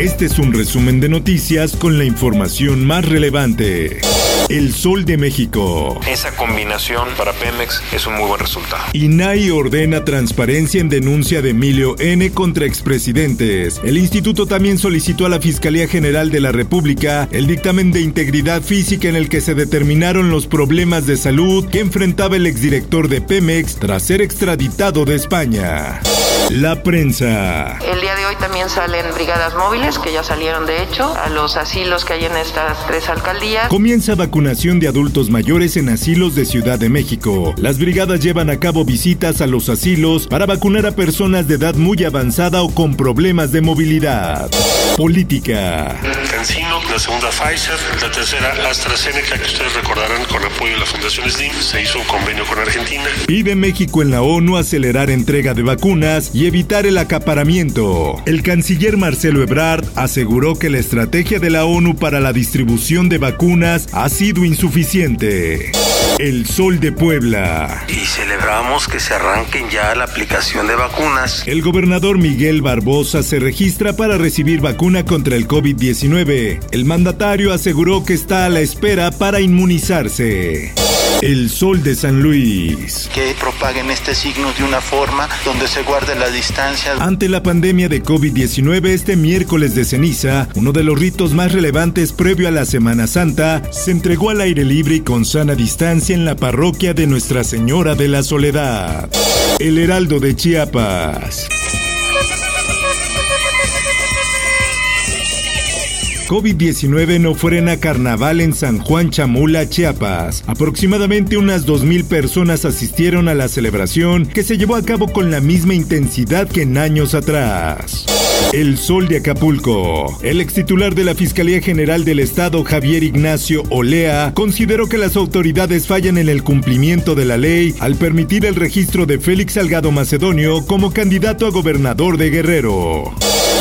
Este es un resumen de noticias con la información más relevante. El Sol de México. Esa combinación para Pemex es un muy buen resultado. INAI ordena transparencia en denuncia de Emilio N. contra expresidentes. El instituto también solicitó a la Fiscalía General de la República el dictamen de integridad física en el que se determinaron los problemas de salud que enfrentaba el exdirector de Pemex tras ser extraditado de España. La prensa. El día de hoy también salen brigadas móviles, que ya salieron de hecho, a los asilos que hay en estas tres alcaldías. Comienza vacunación de adultos mayores en asilos de Ciudad de México. Las brigadas llevan a cabo visitas a los asilos para vacunar a personas de edad muy avanzada o con problemas de movilidad. Política. Cancino, la segunda Pfizer, la tercera AstraZeneca, que ustedes recordarán con apoyo de la Fundación Slim, se hizo un convenio con Argentina. Pide México en la ONU acelerar entrega de vacunas y evitar el acaparamiento. El canciller Marcelo Ebrard aseguró que la estrategia de la ONU para la distribución de vacunas ha sido insuficiente. El Sol de Puebla. Y celebramos que se arranquen ya la aplicación de vacunas. El gobernador Miguel Barbosa se registra para recibir vacuna contra el COVID-19. El mandatario aseguró que está a la espera para inmunizarse. El Sol de San Luis. Que propaguen este signo de una forma donde se guarde la distancia. Ante la pandemia de COVID-19, este miércoles de ceniza, uno de los ritos más relevantes previo a la Semana Santa, se entregó al aire libre y con sana distancia en la parroquia de Nuestra Señora de la Soledad. El Heraldo de Chiapas. COVID-19 no frena carnaval en San Juan Chamula, Chiapas. Aproximadamente unas 2.000 personas asistieron a la celebración que se llevó a cabo con la misma intensidad que en años atrás. El Sol de Acapulco. El ex titular de la Fiscalía General del Estado, Javier Ignacio Olea, consideró que las autoridades fallan en el cumplimiento de la ley al permitir el registro de Félix Salgado Macedonio como candidato a gobernador de Guerrero.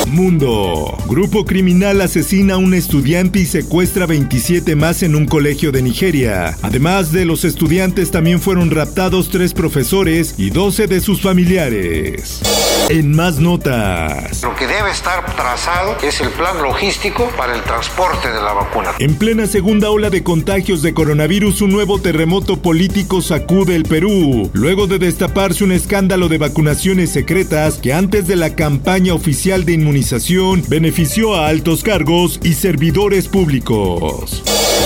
Mundo. Grupo criminal asesina a un estudiante y secuestra 27 más en un colegio de Nigeria. Además de los estudiantes también fueron raptados tres profesores y 12 de sus familiares. En más notas. Lo que debe estar trazado es el plan logístico para el transporte de la vacuna. En plena segunda ola de contagios de coronavirus, un nuevo terremoto político sacude el Perú, luego de destaparse un escándalo de vacunaciones secretas que antes de la campaña oficial de inmunización benefició a altos cargos y servidores públicos.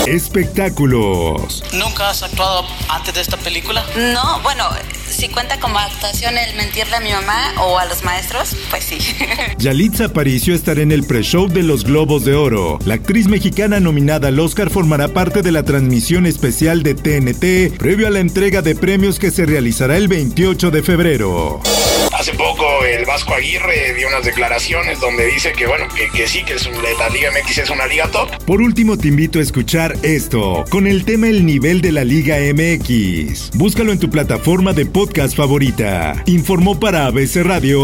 Espectáculos. ¿Nunca has actuado antes de esta película? No, bueno, si cuenta como actuación el mentirle a mi mamá o a los maestros, pues sí. Yalitza Aparicio estará en el pre-show de los Globos de Oro. La actriz mexicana nominada al Oscar formará parte de la transmisión especial de TNT previo a la entrega de premios que se realizará el 28 de febrero. Hace poco el Vasco Aguirre dio unas declaraciones donde dice que bueno, que, que sí, que es un, la Liga MX es una liga top. Por último, te invito a escuchar esto, con el tema El nivel de la Liga MX. Búscalo en tu plataforma de podcast favorita. Informó para ABC Radio